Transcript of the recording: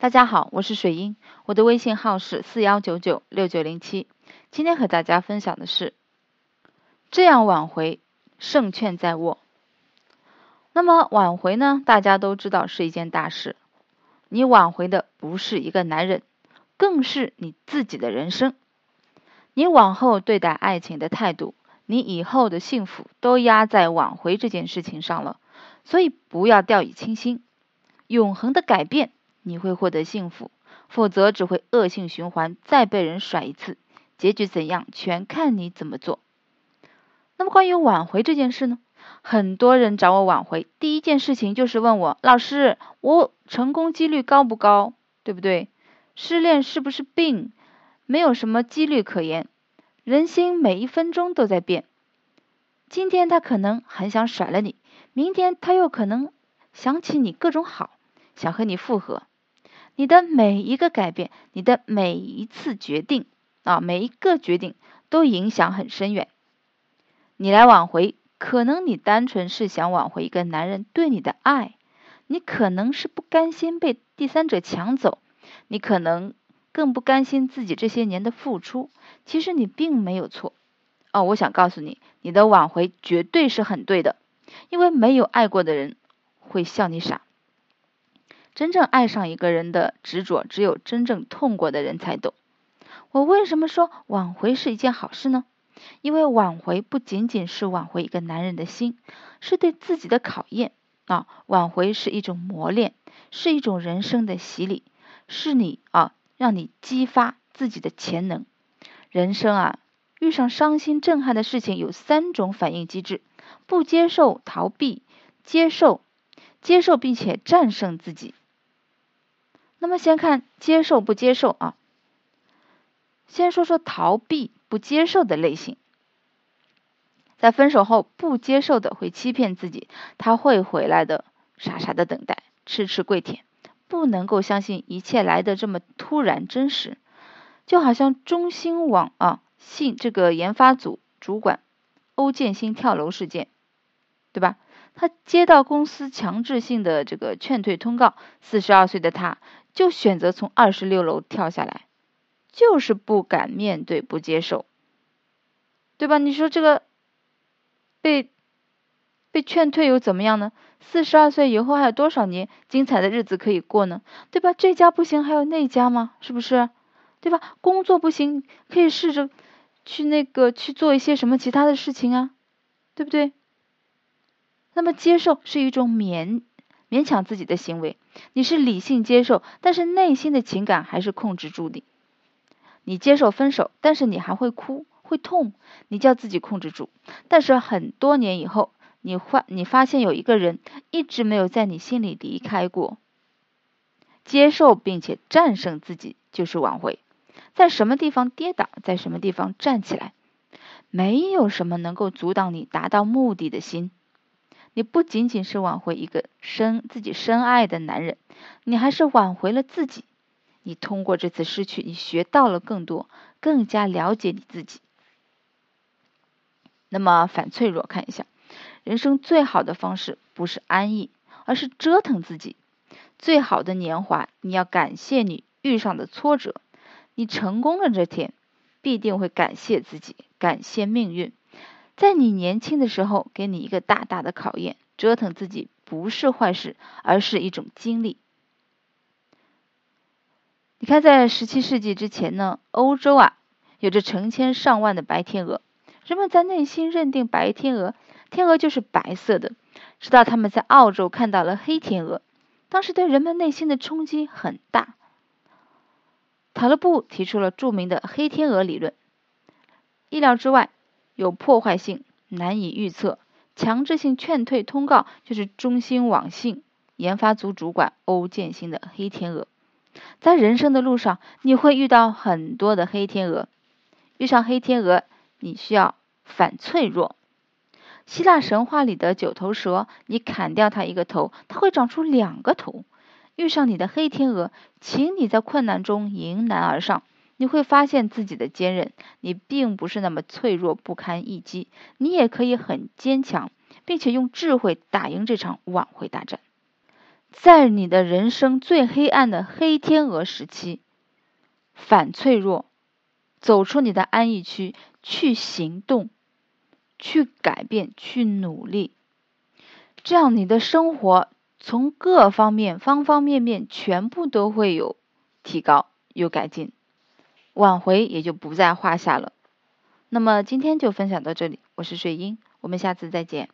大家好，我是水英，我的微信号是四幺九九六九零七。今天和大家分享的是，这样挽回胜券在握。那么挽回呢？大家都知道是一件大事。你挽回的不是一个男人，更是你自己的人生。你往后对待爱情的态度，你以后的幸福都压在挽回这件事情上了。所以不要掉以轻心，永恒的改变。你会获得幸福，否则只会恶性循环，再被人甩一次，结局怎样全看你怎么做。那么关于挽回这件事呢？很多人找我挽回，第一件事情就是问我老师，我成功几率高不高？对不对？失恋是不是病？没有什么几率可言。人心每一分钟都在变，今天他可能很想甩了你，明天他又可能想起你各种好，想和你复合。你的每一个改变，你的每一次决定啊，每一个决定都影响很深远。你来挽回，可能你单纯是想挽回一个男人对你的爱，你可能是不甘心被第三者抢走，你可能更不甘心自己这些年的付出。其实你并没有错哦，我想告诉你，你的挽回绝对是很对的，因为没有爱过的人会笑你傻。真正爱上一个人的执着，只有真正痛过的人才懂。我为什么说挽回是一件好事呢？因为挽回不仅仅是挽回一个男人的心，是对自己的考验啊！挽回是一种磨练，是一种人生的洗礼，是你啊，让你激发自己的潜能。人生啊，遇上伤心震撼的事情，有三种反应机制：不接受、逃避、接受、接受并且战胜自己。那么先看接受不接受啊？先说说逃避不接受的类型，在分手后不接受的会欺骗自己，他会回来的，傻傻的等待，痴痴跪舔，不能够相信一切来的这么突然真实，就好像中兴网啊信这个研发组主管欧建新跳楼事件，对吧？他接到公司强制性的这个劝退通告，四十二岁的他。就选择从二十六楼跳下来，就是不敢面对，不接受，对吧？你说这个被被劝退又怎么样呢？四十二岁以后还有多少年精彩的日子可以过呢？对吧？这家不行，还有那家吗？是不是？对吧？工作不行，可以试着去那个去做一些什么其他的事情啊，对不对？那么接受是一种勉。勉强自己的行为，你是理性接受，但是内心的情感还是控制住你。你接受分手，但是你还会哭会痛，你叫自己控制住。但是很多年以后，你发你发现有一个人一直没有在你心里离开过。接受并且战胜自己就是挽回。在什么地方跌倒，在什么地方站起来，没有什么能够阻挡你达到目的的心。你不仅仅是挽回一个深自己深爱的男人，你还是挽回了自己。你通过这次失去，你学到了更多，更加了解你自己。那么反脆弱，看一下，人生最好的方式不是安逸，而是折腾自己。最好的年华，你要感谢你遇上的挫折。你成功的这天，必定会感谢自己，感谢命运。在你年轻的时候，给你一个大大的考验，折腾自己不是坏事，而是一种经历。你看，在十七世纪之前呢，欧洲啊有着成千上万的白天鹅，人们在内心认定白天鹅，天鹅就是白色的。直到他们在澳洲看到了黑天鹅，当时对人们内心的冲击很大。塔勒布提出了著名的黑天鹅理论，意料之外。有破坏性，难以预测。强制性劝退通告就是中兴网信研发组主管欧建新的黑天鹅。在人生的路上，你会遇到很多的黑天鹅。遇上黑天鹅，你需要反脆弱。希腊神话里的九头蛇，你砍掉它一个头，它会长出两个头。遇上你的黑天鹅，请你在困难中迎难而上。你会发现自己的坚韧，你并不是那么脆弱不堪一击，你也可以很坚强，并且用智慧打赢这场挽回大战。在你的人生最黑暗的黑天鹅时期，反脆弱，走出你的安逸区，去行动，去改变，去努力，这样你的生活从各方面、方方面面全部都会有提高、有改进，挽回也就不在话下了。那么今天就分享到这里，我是水英，我们下次再见。